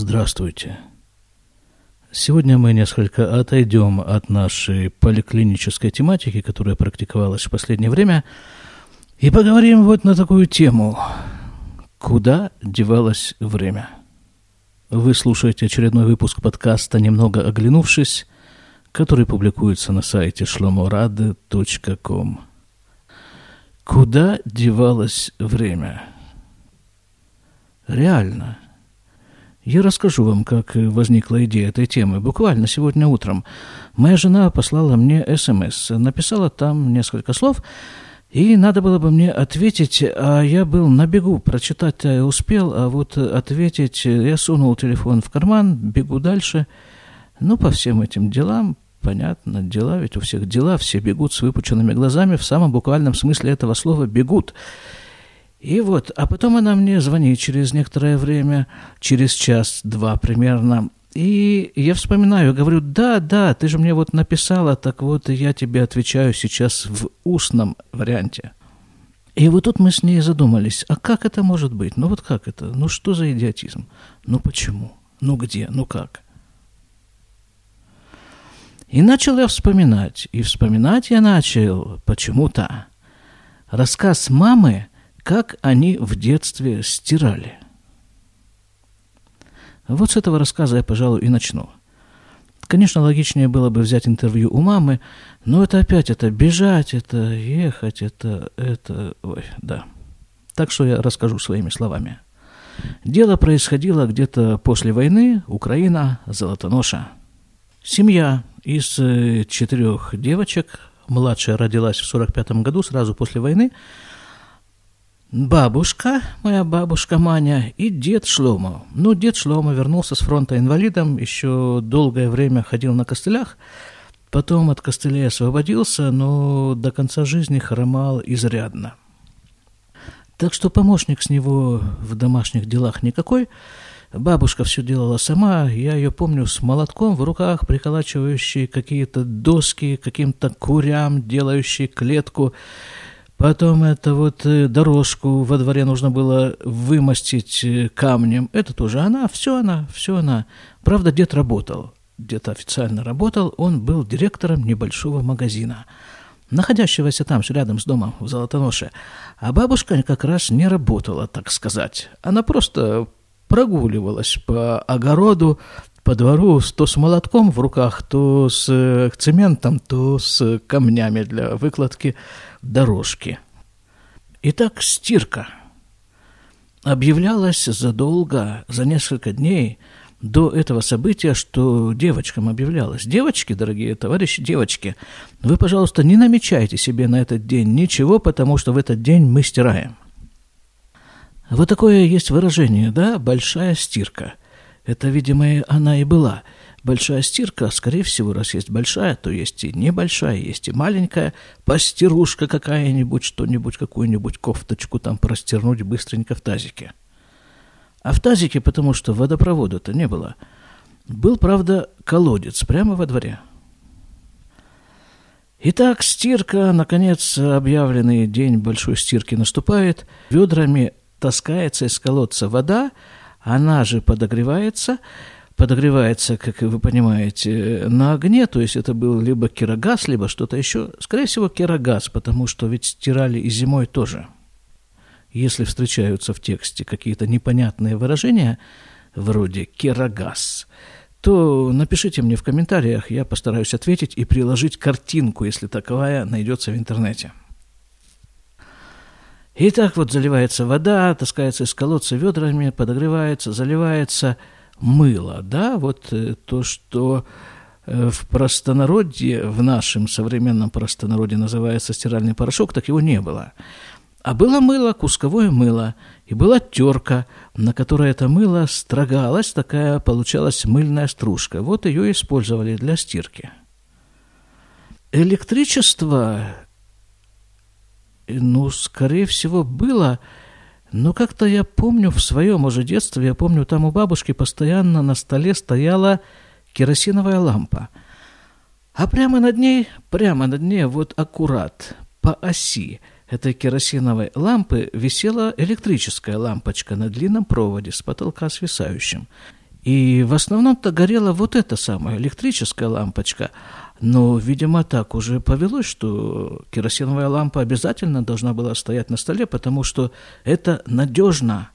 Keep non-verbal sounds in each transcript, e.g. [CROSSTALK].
Здравствуйте. Сегодня мы несколько отойдем от нашей поликлинической тематики, которая практиковалась в последнее время, и поговорим вот на такую тему. Куда девалось время? Вы слушаете очередной выпуск подкаста «Немного оглянувшись», который публикуется на сайте shlomorad.com. Куда девалось время? Реально – я расскажу вам, как возникла идея этой темы. Буквально сегодня утром моя жена послала мне СМС, написала там несколько слов, и надо было бы мне ответить, а я был на бегу, прочитать успел, а вот ответить, я сунул телефон в карман, бегу дальше. Ну, по всем этим делам, понятно, дела, ведь у всех дела, все бегут с выпученными глазами, в самом буквальном смысле этого слова «бегут». И вот, а потом она мне звонит через некоторое время, через час-два примерно, и я вспоминаю, говорю, да, да, ты же мне вот написала, так вот я тебе отвечаю сейчас в устном варианте. И вот тут мы с ней задумались, а как это может быть? Ну вот как это? Ну что за идиотизм? Ну почему? Ну где? Ну как? И начал я вспоминать. И вспоминать я начал почему-то. Рассказ мамы – как они в детстве стирали. Вот с этого рассказа я, пожалуй, и начну. Конечно, логичнее было бы взять интервью у мамы, но это опять, это бежать, это ехать, это, это, ой, да. Так что я расскажу своими словами. Дело происходило где-то после войны, Украина, Золотоноша. Семья из э, четырех девочек, младшая родилась в 45 году, сразу после войны, Бабушка, моя бабушка Маня и дед Шлома. Ну, дед Шлома вернулся с фронта инвалидом, еще долгое время ходил на костылях, потом от костылей освободился, но до конца жизни хромал изрядно. Так что помощник с него в домашних делах никакой. Бабушка все делала сама, я ее помню с молотком в руках, приколачивающей какие-то доски каким-то курям, делающей клетку. Потом это вот э, дорожку во дворе нужно было вымостить э, камнем. Это тоже она, все она, все она. Правда, дед работал. Дед официально работал, он был директором небольшого магазина, находящегося там, рядом с домом, в Золотоноше. А бабушка как раз не работала, так сказать. Она просто прогуливалась по огороду, по двору то с молотком в руках, то с э, цементом, то с камнями для выкладки дорожки. Итак, стирка объявлялась задолго, за несколько дней до этого события, что девочкам объявлялось. Девочки, дорогие товарищи, девочки, вы, пожалуйста, не намечайте себе на этот день ничего, потому что в этот день мы стираем. Вот такое есть выражение, да, большая стирка – это, видимо, она и была. Большая стирка, скорее всего, раз есть большая, то есть и небольшая, есть и маленькая. Постирушка какая-нибудь, что-нибудь, какую-нибудь кофточку там простернуть быстренько в тазике. А в тазике, потому что водопровода-то не было, был, правда, колодец прямо во дворе. Итак, стирка, наконец, объявленный день большой стирки наступает. Ведрами таскается из колодца вода, она же подогревается, подогревается, как вы понимаете, на огне, то есть это был либо кирогаз, либо что-то еще. Скорее всего, кирогаз, потому что ведь стирали и зимой тоже. Если встречаются в тексте какие-то непонятные выражения, вроде «кирогаз», то напишите мне в комментариях, я постараюсь ответить и приложить картинку, если таковая найдется в интернете. И так вот заливается вода, таскается из колодца ведрами, подогревается, заливается мыло, да, вот э, то, что э, в простонародье, в нашем современном простонародье называется стиральный порошок, так его не было. А было мыло, кусковое мыло, и была терка, на которой это мыло строгалось, такая получалась мыльная стружка. Вот ее использовали для стирки. Электричество ну, скорее всего, было. Но как-то я помню в своем уже детстве, я помню, там у бабушки постоянно на столе стояла керосиновая лампа. А прямо над ней, прямо над ней, вот аккурат, по оси этой керосиновой лампы висела электрическая лампочка на длинном проводе с потолка свисающим. И в основном-то горела вот эта самая электрическая лампочка. Но, видимо, так уже повелось, что керосиновая лампа обязательно должна была стоять на столе, потому что это надежно.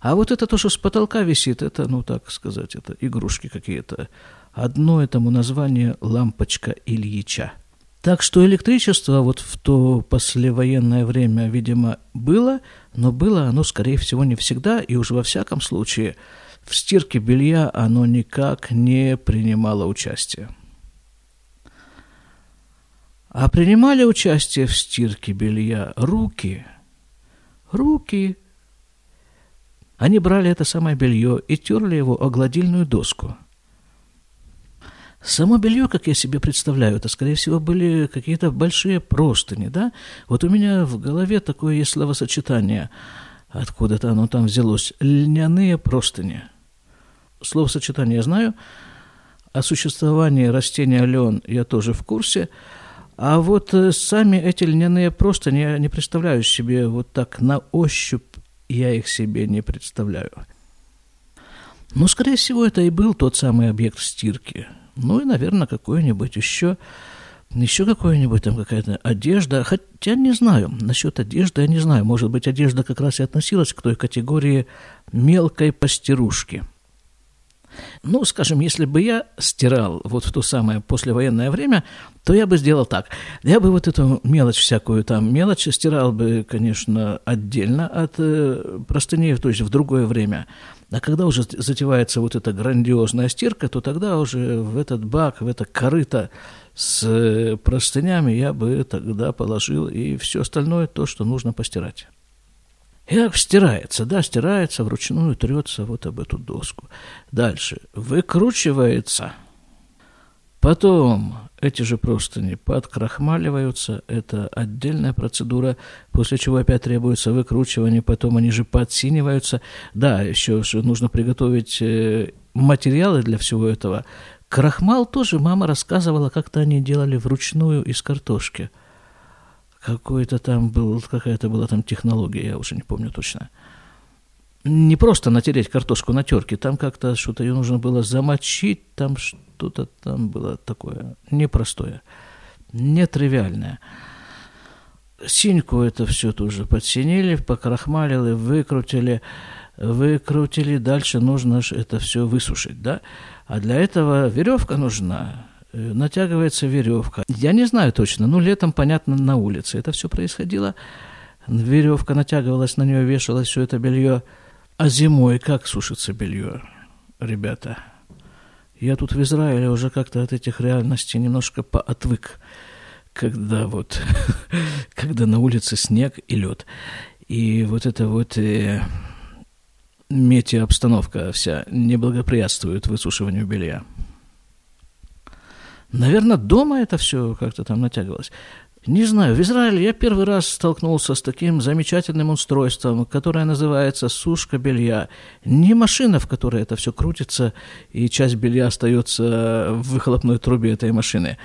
А вот это то, что с потолка висит, это, ну так сказать, это игрушки какие-то. Одно этому название «лампочка Ильича». Так что электричество вот в то послевоенное время, видимо, было, но было оно, скорее всего, не всегда, и уж во всяком случае в стирке белья оно никак не принимало участие. А принимали участие в стирке белья руки. Руки. Они брали это самое белье и терли его о гладильную доску – Само белье, как я себе представляю, это, скорее всего, были какие-то большие простыни, да? Вот у меня в голове такое есть словосочетание, откуда-то оно там взялось, льняные простыни. Словосочетание я знаю, о существовании растения лен я тоже в курсе, а вот э, сами эти льняные простыни я не представляю себе вот так на ощупь, я их себе не представляю. Но, скорее всего, это и был тот самый объект стирки – ну и, наверное, какое-нибудь еще, еще какое-нибудь там какая-то одежда. Хотя не знаю, насчет одежды я не знаю. Может быть, одежда как раз и относилась к той категории мелкой постирушки. Ну, скажем, если бы я стирал вот в то самое послевоенное время, то я бы сделал так. Я бы вот эту мелочь всякую там, мелочь стирал бы, конечно, отдельно от э, простыней, то есть в другое время. А когда уже затевается вот эта грандиозная стирка, то тогда уже в этот бак, в это корыто с э, простынями я бы тогда положил и все остальное, то, что нужно постирать. И стирается, да, стирается, вручную трется вот об эту доску. Дальше. Выкручивается. Потом эти же простыни подкрахмаливаются, это отдельная процедура, после чего опять требуется выкручивание, потом они же подсиниваются. Да, еще нужно приготовить э, материалы для всего этого. Крахмал тоже мама рассказывала, как-то они делали вручную из картошки. Какой-то там был, какая-то была там технология, я уже не помню точно не просто натереть картошку на терке, там как-то что-то ее нужно было замочить, там что-то там было такое непростое, нетривиальное. Синьку это все тоже подсинили, покрахмалили, выкрутили, выкрутили, дальше нужно это все высушить, да? А для этого веревка нужна, натягивается веревка. Я не знаю точно, ну, летом, понятно, на улице это все происходило. Веревка натягивалась, на нее вешалось все это белье – а зимой как сушится белье, ребята? Я тут в Израиле уже как-то от этих реальностей немножко поотвык, когда вот, [LAUGHS] когда на улице снег и лед. И вот это вот э, метеообстановка вся не благоприятствует высушиванию белья. Наверное, дома это все как-то там натягивалось. Не знаю, в Израиле я первый раз столкнулся с таким замечательным устройством, которое называется сушка белья. Не машина, в которой это все крутится, и часть белья остается в выхлопной трубе этой машины.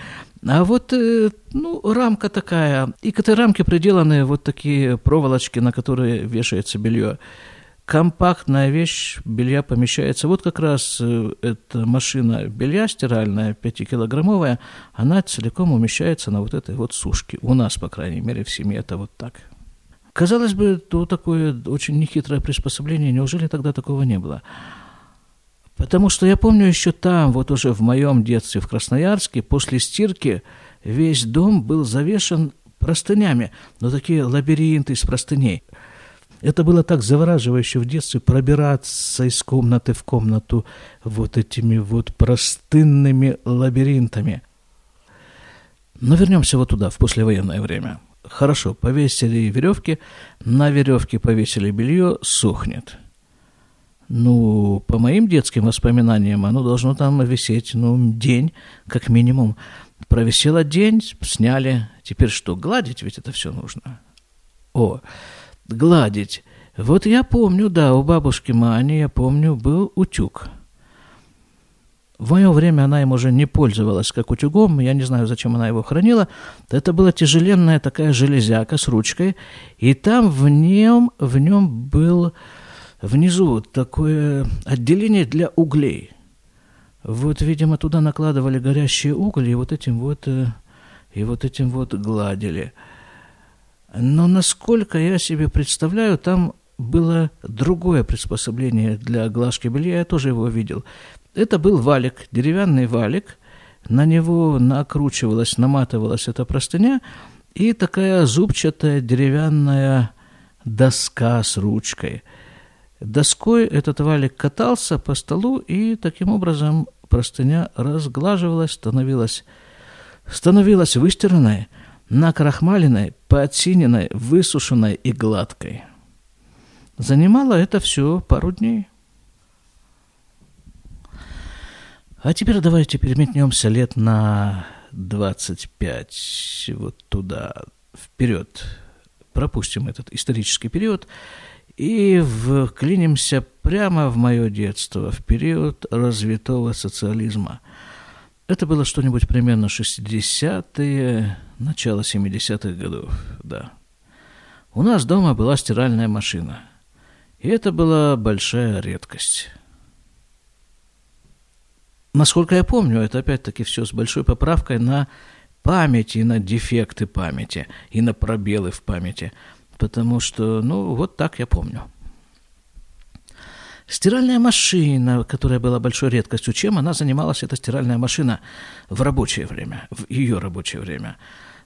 А вот, э, ну, рамка такая, и к этой рамке приделаны вот такие проволочки, на которые вешается белье компактная вещь белья помещается. Вот как раз э, эта машина белья стиральная, 5-килограммовая, она целиком умещается на вот этой вот сушке. У нас, по крайней мере, в семье это вот так. Казалось бы, то такое очень нехитрое приспособление, неужели тогда такого не было? Потому что я помню еще там, вот уже в моем детстве в Красноярске, после стирки весь дом был завешен простынями, но такие лабиринты из простыней – это было так завораживающе в детстве пробираться из комнаты в комнату вот этими вот простынными лабиринтами. Но вернемся вот туда, в послевоенное время. Хорошо, повесили веревки, на веревке повесили белье, сохнет. Ну, по моим детским воспоминаниям, оно должно там висеть, ну, день, как минимум. Провисело день, сняли. Теперь что, гладить ведь это все нужно? О, гладить. Вот я помню, да, у бабушки Мани, я помню, был утюг. В мое время она им уже не пользовалась как утюгом, я не знаю, зачем она его хранила. Это была тяжеленная такая железяка с ручкой, и там в нем, в нем был внизу такое отделение для углей – Вот, видимо, туда накладывали горящие угли и вот этим вот, э, и вот этим вот гладили. Но насколько я себе представляю, там было другое приспособление для глажки белья, я тоже его видел. Это был валик, деревянный валик, на него накручивалась, наматывалась эта простыня, и такая зубчатая деревянная доска с ручкой. Доской этот валик катался по столу, и таким образом простыня разглаживалась, становилась, становилась выстиранной, накрахмаленной, подсиненной, высушенной и гладкой. Занимало это все пару дней. А теперь давайте переметнемся лет на 25 вот туда, вперед. Пропустим этот исторический период и вклинимся прямо в мое детство, в период развитого социализма. Это было что-нибудь примерно 60-е, начало 70-х годов, да. У нас дома была стиральная машина. И это была большая редкость. Насколько я помню, это опять-таки все с большой поправкой на памяти, на дефекты памяти и на пробелы в памяти. Потому что, ну, вот так я помню. Стиральная машина, которая была большой редкостью, чем она занималась, эта стиральная машина, в рабочее время, в ее рабочее время.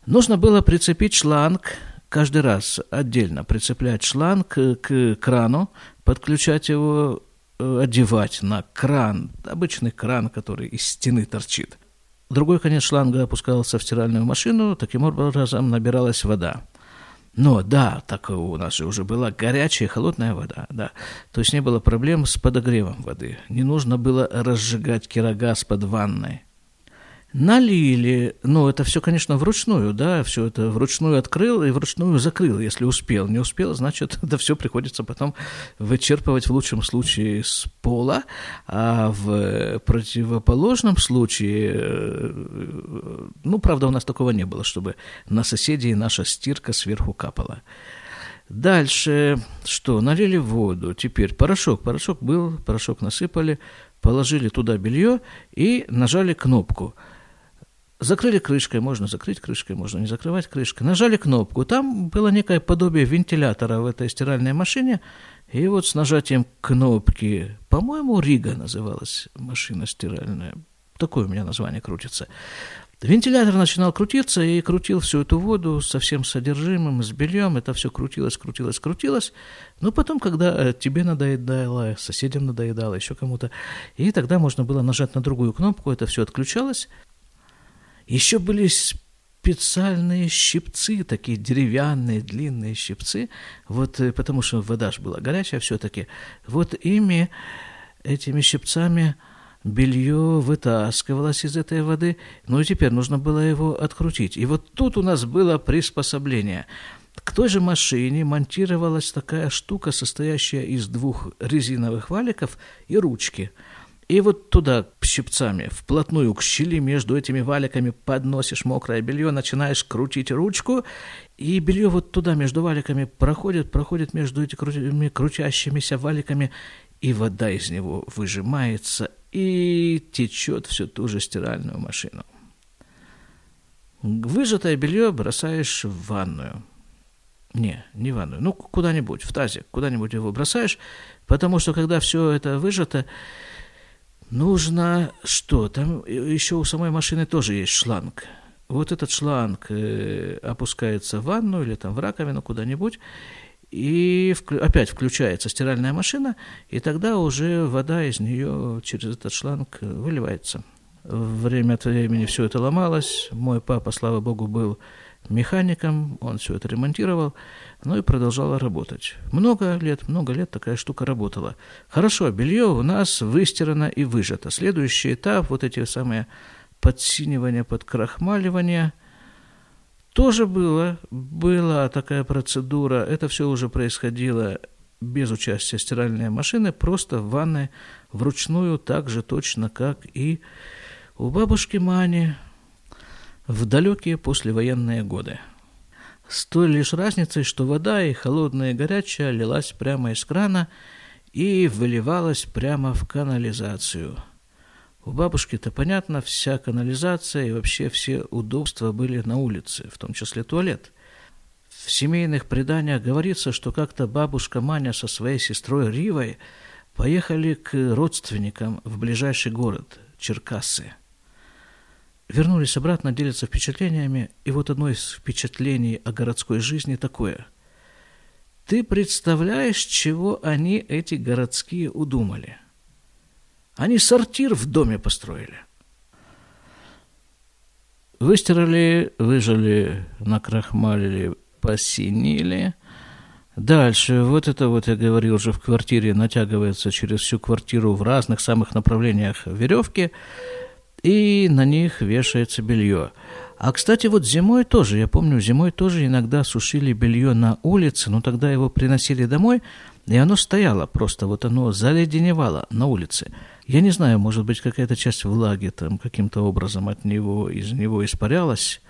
Нужно было прицепить шланг, каждый раз отдельно прицеплять шланг к крану, подключать его Э, одевать на кран, обычный кран, который из стены торчит. Другой конец шланга опускался в стиральную машину, таким образом набиралась вода. Но да, так у нас же уже была горячая, холодная вода, да. То есть не было проблем с подогревом воды. Не нужно было разжигать кирогаз под ванной налили, ну, это все, конечно, вручную, да, все это вручную открыл и вручную закрыл, если успел. Не успел, значит, [LAUGHS] это все приходится потом вычерпывать в лучшем случае с пола, а в противоположном случае, э, ну, правда, у нас такого не было, чтобы на соседей наша стирка сверху капала. Дальше что? Налили воду. Теперь порошок. Порошок был, порошок насыпали, положили туда белье и нажали кнопку – Закрыли крышкой, можно закрыть крышкой, можно не закрывать крышкой. Нажали кнопку, там было некое подобие вентилятора в этой стиральной машине, и вот с нажатием кнопки, по-моему, Рига называлась машина стиральная, такое у меня название крутится. Вентилятор начинал крутиться и крутил всю эту воду со всем содержимым, с бельем. Это все крутилось, крутилось, крутилось. Но потом, когда э, тебе надоедало, соседям надоедало, еще кому-то, и тогда можно было нажать на другую кнопку, это все отключалось. Еще были специальные щипцы, такие деревянные, длинные щипцы, вот э, потому что вода же была горячая все-таки. Вот ими, этими щипцами белье вытаскивалось из этой воды, ну и теперь нужно было его открутить. И вот тут у нас было приспособление. К той же машине монтировалась такая штука, состоящая из двух резиновых валиков и ручки – и вот туда щипцами, вплотную к щели между этими валиками подносишь мокрое белье, начинаешь крутить ручку, и белье вот туда между валиками проходит, проходит между этими крутящимися валиками, и вода из него выжимается и течет всю ту же стиральную машину. Выжатое белье бросаешь в ванную. Не, не в ванную, ну куда-нибудь, в тазик, куда-нибудь его бросаешь, потому что когда все это выжато, Нужно что? Там еще у самой машины тоже есть шланг. Вот этот шланг э, опускается в ванну или там в раковину куда-нибудь, и опять включается стиральная машина, и тогда уже вода из нее через этот шланг выливается. Время от времени все это ломалось. Мой папа, слава богу, был механиком, он все это ремонтировал, ну и продолжала работать. Много лет, много лет такая штука работала. Хорошо, белье у нас выстирано и выжато. Следующий этап, вот эти самые подсинивания, подкрахмаливания, тоже было, была такая процедура, это все уже происходило без участия стиральной машины, просто в ванной вручную, так же точно, как и у бабушки Мани, в далекие послевоенные годы. С той лишь разницей, что вода и холодная и горячая лилась прямо из крана и выливалась прямо в канализацию. У бабушки-то, понятно, вся канализация и вообще все удобства были на улице, в том числе туалет. В семейных преданиях говорится, что как-то бабушка Маня со своей сестрой Ривой поехали к родственникам в ближайший город, Черкассы. Вернулись обратно, делятся впечатлениями, и вот одно из впечатлений о городской жизни такое. Ты представляешь, чего они, эти городские, удумали? Они сортир в доме построили. Выстирали, выжили, накрахмалили, посинили. Дальше, вот это вот, я говорил уже, в квартире натягивается через всю квартиру в разных самых направлениях веревки, и на них вешается белье. А, кстати, вот зимой тоже, я помню, зимой тоже иногда сушили белье на улице, но тогда его приносили домой, и оно стояло просто, вот оно заледеневало на улице. Я не знаю, может быть, какая-то часть влаги там каким-то образом от него, из него испарялась,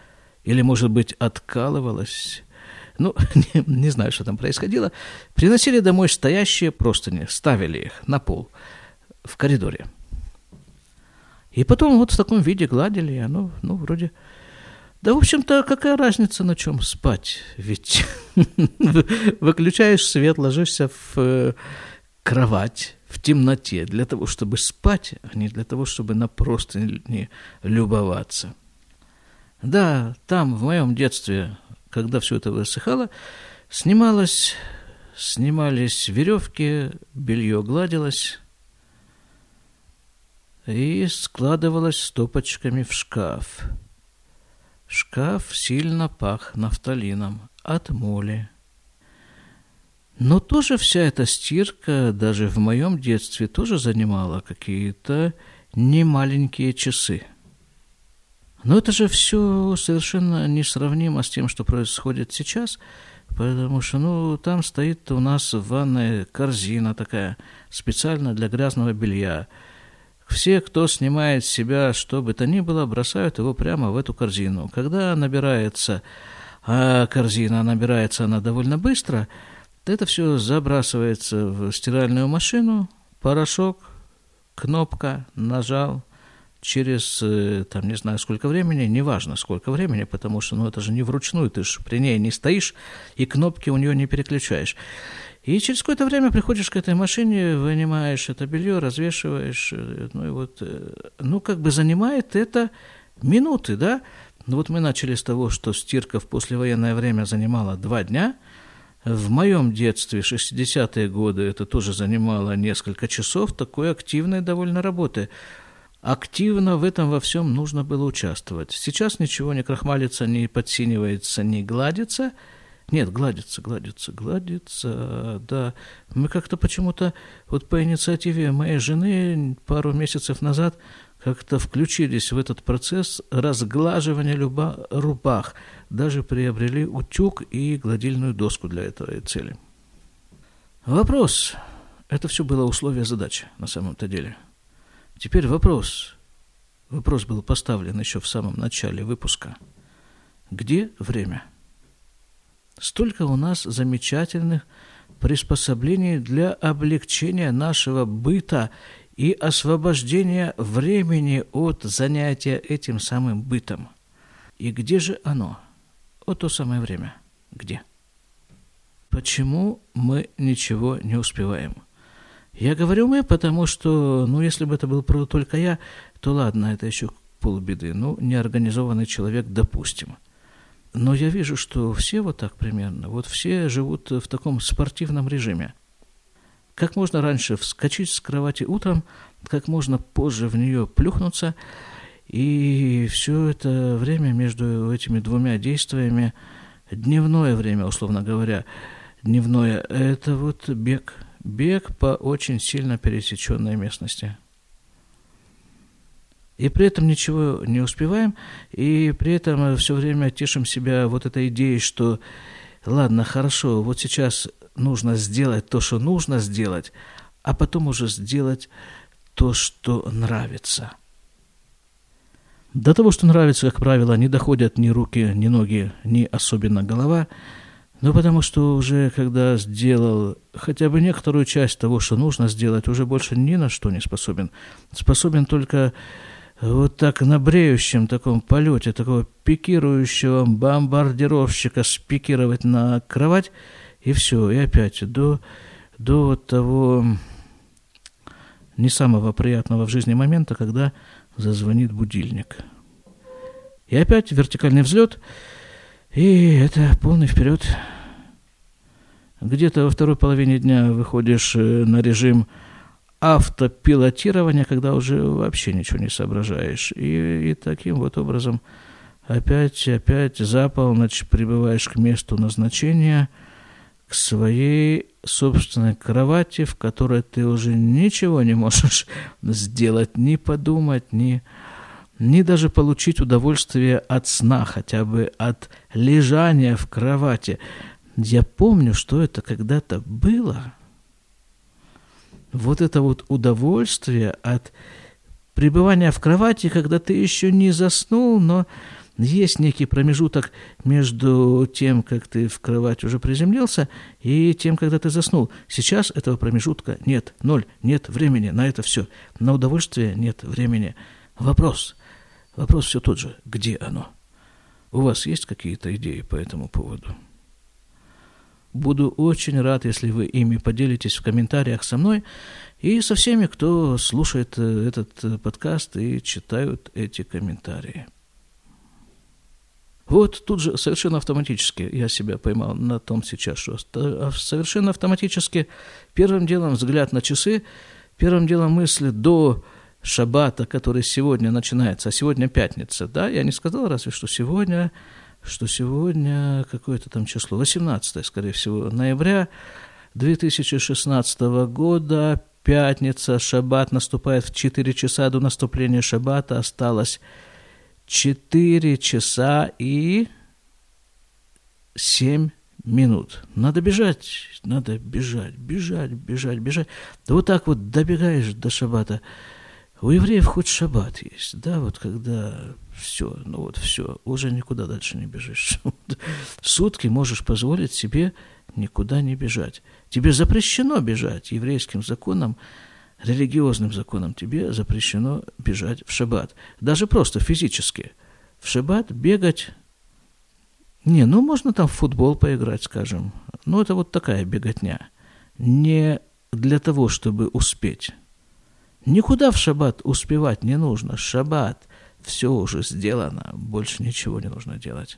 или, может быть, откалывалась. Ну, [LAUGHS] не, не знаю, что там происходило. Приносили домой стоящие простыни, ставили их на пол в коридоре. И потом вот в таком виде гладили, и оно, ну, вроде... Да, в общем-то, какая разница, на чем спать? Ведь [LAUGHS] выключаешь свет, ложишься в э, кровать в темноте для того, чтобы спать, а не для того, чтобы на простыни любоваться. Да, там, в моем детстве, когда все это высыхало, снималось, снимались веревки, белье гладилось и складывалось стопочками в шкаф. Шкаф сильно пах нафталином от моли. Но тоже вся эта стирка, даже в моем детстве, тоже занимала какие-то немаленькие часы – но это же все совершенно несравнимо с тем, что происходит сейчас, потому что, ну, там стоит у нас в ванной корзина такая, специально для грязного белья. Все, кто снимает с себя что бы то ни было, бросают его прямо в эту корзину. Когда набирается, а корзина набирается она довольно быстро, это все забрасывается в стиральную машину, порошок, кнопка, нажал, через, э, там, не знаю, сколько времени, неважно, сколько времени, потому что, ну, это же не вручную, ты же при ней не стоишь и кнопки у нее не переключаешь. И через какое-то время приходишь к этой машине, вынимаешь это белье, развешиваешь, э, ну, и вот, э, ну, как бы занимает это минуты, да? Ну, вот мы начали с того, что стирка в послевоенное время занимала два дня, в моем детстве, 60-е годы, это тоже занимало несколько часов такой активной довольно работы – Активно в этом во всем нужно было участвовать. Сейчас ничего не крахмалится, не подсинивается, не гладится. Нет, гладится, гладится, гладится, да. Мы как-то почему-то, вот по инициативе моей жены пару месяцев назад как-то включились в этот процесс разглаживания люба, рубах. Даже приобрели утюг и гладильную доску для этой цели. Вопрос. Это все было условие задачи на самом-то деле – Теперь вопрос. Вопрос был поставлен еще в самом начале выпуска. Где время? Столько у нас замечательных приспособлений для облегчения нашего быта и освобождения времени от занятия этим самым бытом. И где же оно? Вот то самое время. Где? Почему мы ничего не успеваем? Я говорю мы, потому что, ну, если бы это был только я, то ладно, это еще полбеды. Ну, неорганизованный человек, допустим. Но я вижу, что все вот так примерно, вот все живут в таком спортивном режиме. Как можно раньше вскочить с кровати утром, как можно позже в нее плюхнуться, и все это время между этими двумя действиями, дневное время, условно говоря, дневное, это вот бег – бег по очень сильно пересеченной местности. И при этом ничего не успеваем, и при этом все время тешим себя вот этой идеей, что ладно, хорошо, вот сейчас нужно сделать то, что нужно сделать, а потом уже сделать то, что нравится. До того, что нравится, как правило, не доходят ни руки, ни ноги, ни особенно голова. Ну, потому что уже когда сделал хотя бы некоторую часть того, что нужно сделать, уже больше ни на что не способен. Способен только вот так на бреющем таком полете, такого пикирующего бомбардировщика спикировать на кровать, и все, и опять до, до вот того не самого приятного в жизни момента, когда зазвонит будильник. И опять вертикальный взлет – и это полный вперед. Где-то во второй половине дня выходишь э, на режим автопилотирования, когда уже вообще ничего не соображаешь. И, и таким вот образом опять, опять за полночь прибываешь к месту назначения, к своей собственной кровати, в которой ты уже ничего не можешь [LAUGHS] сделать, ни подумать, ни ни даже получить удовольствие от сна, хотя бы от лежания в кровати. Я помню, что это когда-то было. Вот это вот удовольствие от пребывания в кровати, когда ты еще не заснул, но есть некий промежуток между тем, как ты в кровать уже приземлился, и тем, когда ты заснул. Сейчас этого промежутка нет, ноль, нет времени на это все. На удовольствие нет времени. Вопрос – Вопрос все тот же. Где оно? У вас есть какие-то идеи по этому поводу? Буду очень рад, если вы ими поделитесь в комментариях со мной и со всеми, кто слушает э, этот э, подкаст и читают эти комментарии. Вот тут же совершенно автоматически я себя поймал на том сейчас, что а совершенно автоматически первым делом взгляд на часы, первым делом мысли до шаббата, который сегодня начинается, а сегодня пятница, да, я не сказал разве, что сегодня, что сегодня какое-то там число, 18, скорее всего, ноября 2016 года, пятница, шаббат наступает в 4 часа до наступления шаббата, осталось 4 часа и 7 минут. Надо бежать, надо бежать, бежать, бежать, бежать. Да вот так вот добегаешь до шаббата – у евреев хоть шаббат есть, да, вот когда все, ну вот все, уже никуда дальше не бежишь. [LAUGHS] Сутки можешь позволить себе никуда не бежать. Тебе запрещено бежать еврейским законом, религиозным законом. Тебе запрещено бежать в шаббат. Даже просто физически. В шаббат бегать... Не, ну можно там в футбол поиграть, скажем. Ну это вот такая беготня. Не для того, чтобы успеть Никуда в шаббат успевать не нужно. Шаббат, все уже сделано, больше ничего не нужно делать.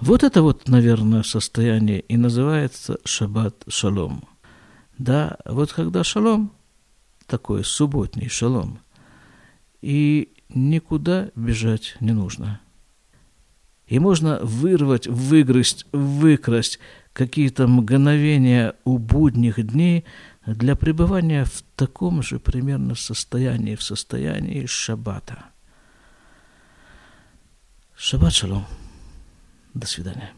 Вот это вот, наверное, состояние и называется шаббат шалом. Да, вот когда шалом, такой субботний шалом, и никуда бежать не нужно. И можно вырвать, выгрызть, выкрасть какие-то мгновения у будних дней – для пребывания в таком же примерно состоянии, в состоянии шаббата. Шаббат шалом. До свидания.